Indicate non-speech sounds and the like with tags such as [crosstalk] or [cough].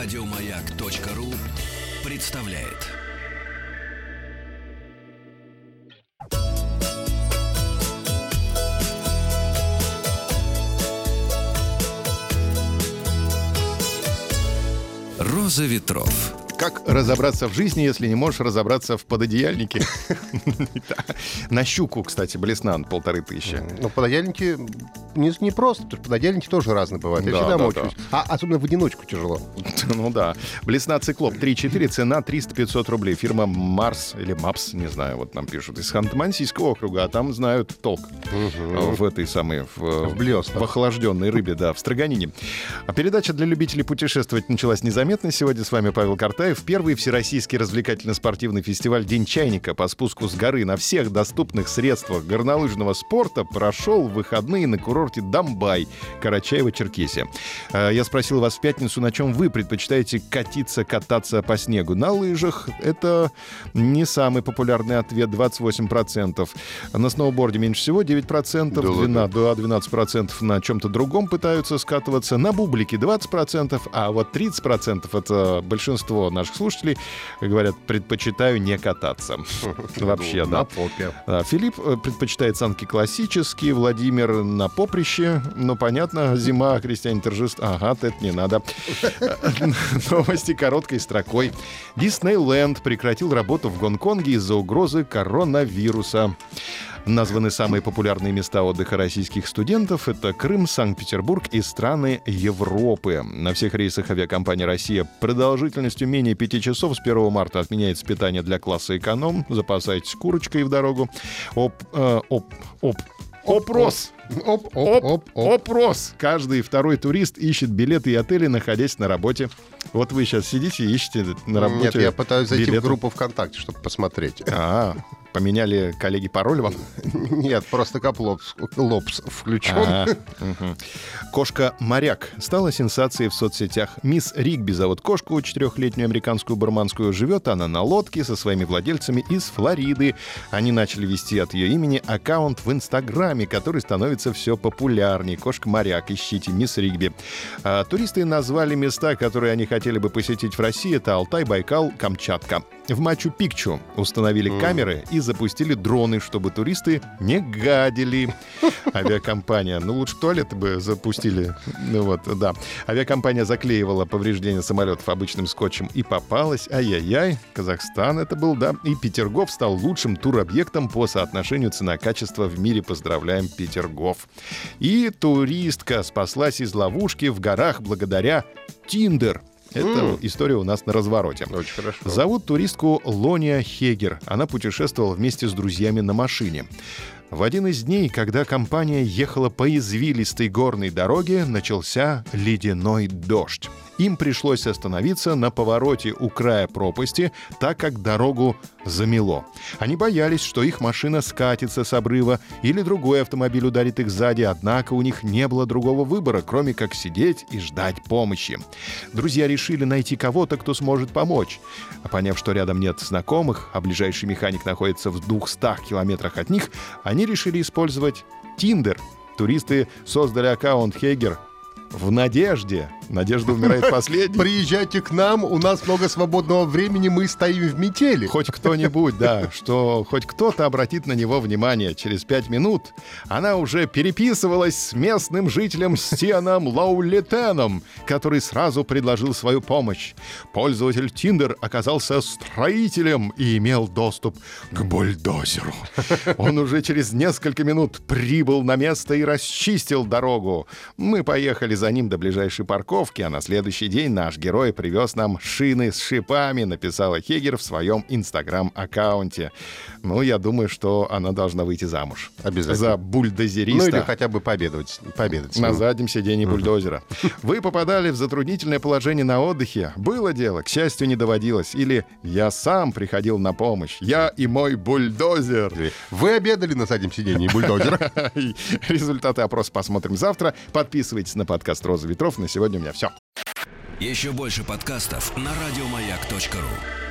Радиомаяк.ру представляет. Роза ветров. Как разобраться в жизни, если не можешь разобраться в пододеяльнике? [laughs] [laughs] На щуку, кстати, блеснан полторы тысячи. Ну, пододеяльники не, не просто, потому что пододеяльники тоже разные бывают. Я Да, всегда да, мучаюсь. А особенно в одиночку тяжело. [laughs] Ну да. Блесна циклоп 3.4, цена 300-500 рублей. Фирма Марс или Мапс, не знаю, вот нам пишут, из Ханты-Мансийского округа, а там знают толк в этой самой... В, В. В охлажденной рыбе, да, в строганине. А передача для любителей путешествовать началась незаметно. Сегодня с вами Павел Картаев. Первый всероссийский развлекательно-спортивный фестиваль «День чайника» по спуску с горы на всех доступных средствах горнолыжного спорта прошел в выходные на курорте Дамбай, Карачаево-Черкесия. Э, Я спросил вас в пятницу, на чем вы предпочитаете катиться, кататься по снегу. На лыжах это не самый популярный ответ, 28%. На сноуборде меньше всего, 9%, Да 12, да, 12% на чем-то другом пытаются скатываться. На бублике 20%, а вот 30% это большинство наших слушателей говорят, предпочитаю не кататься. [laughs] Вообще, На да. попе. А, Филипп э, предпочитает санки классические, Владимир на поприще. Ну, понятно, зима, крестьяне торжеств. Ага, это не надо. [laughs] Новости короткой строкой. Диснейленд прекратил работу в Гонконге из-за угрозы коронавируса. Названы самые популярные места отдыха российских студентов. Это Крым, Санкт-Петербург и страны Европы. На всех рейсах авиакомпании «Россия» продолжительностью менее 5 часов с 1 марта отменяется питание для класса эконом. Запасайтесь курочкой в дорогу. Оп, э, оп, оп, опрос. Оп, оп, Оп, оп, оп. Опрос. Каждый второй турист ищет билеты и отели, находясь на работе. Вот вы сейчас сидите и ищете на работе Нет, я пытаюсь зайти билеты. в группу ВКонтакте, чтобы посмотреть. А, поменяли коллеги пароль вам? [laughs] Нет, просто каплопс лопс включен. [laughs] Кошка-моряк стала сенсацией в соцсетях. Мисс Ригби зовут кошку, четырехлетнюю американскую барманскую. Живет она на лодке со своими владельцами из Флориды. Они начали вести от ее имени аккаунт в Инстаграме, который становится все популярнее. Кошка-моряк, ищите мисс Ригби. А, туристы назвали места, которые они хотели бы посетить в России. Это Алтай, Байкал, Камчатка. В Мачу-Пикчу установили камеры и запустили дроны, чтобы туристы не гадили. Авиакомпания, ну лучше туалеты бы запустили. Ну вот, да. Авиакомпания заклеивала повреждения самолетов обычным скотчем и попалась. Ай-яй-яй, Казахстан это был, да. И Петергоф стал лучшим туробъектом по соотношению цена-качество в мире. Поздравляем, Петергоф. И туристка спаслась из ловушки в горах благодаря Тиндер. Это история у нас на развороте. Очень хорошо. Зовут туристку Лония Хегер. Она путешествовала вместе с друзьями на машине. В один из дней, когда компания ехала по извилистой горной дороге, начался ледяной дождь. Им пришлось остановиться на повороте у края пропасти, так как дорогу замело. Они боялись, что их машина скатится с обрыва или другой автомобиль ударит их сзади, однако у них не было другого выбора, кроме как сидеть и ждать помощи. Друзья решили найти кого-то, кто сможет помочь. А поняв, что рядом нет знакомых, а ближайший механик находится в 200 километрах от них, они решили использовать Тиндер. Туристы создали аккаунт Хегер в надежде. Надежда умирает [laughs] последней. Приезжайте к нам, у нас много свободного времени, мы стоим в метели. Хоть кто-нибудь, да, что хоть кто-то обратит на него внимание. Через пять минут она уже переписывалась с местным жителем Стеном Лаулетеном, который сразу предложил свою помощь. Пользователь Тиндер оказался строителем и имел доступ к бульдозеру. Он уже через несколько минут прибыл на место и расчистил дорогу. Мы поехали за ним до ближайшей парковки, а на следующий день наш герой привез нам шины с шипами, написала Хегер в своем инстаграм-аккаунте. Ну, я думаю, что она должна выйти замуж. Обязательно. За бульдозериста. Ну или хотя бы пообедать с На заднем сиденье бульдозера. Вы попадали в затруднительное положение на отдыхе. Было дело, к счастью, не доводилось. Или я сам приходил на помощь. Я и мой бульдозер. Вы обедали на заднем сиденье бульдозера? [laughs] Результаты опроса посмотрим завтра. Подписывайтесь на подкаст «Роза ветров». На сегодня у меня все. Еще больше подкастов на радиомаяк.ру.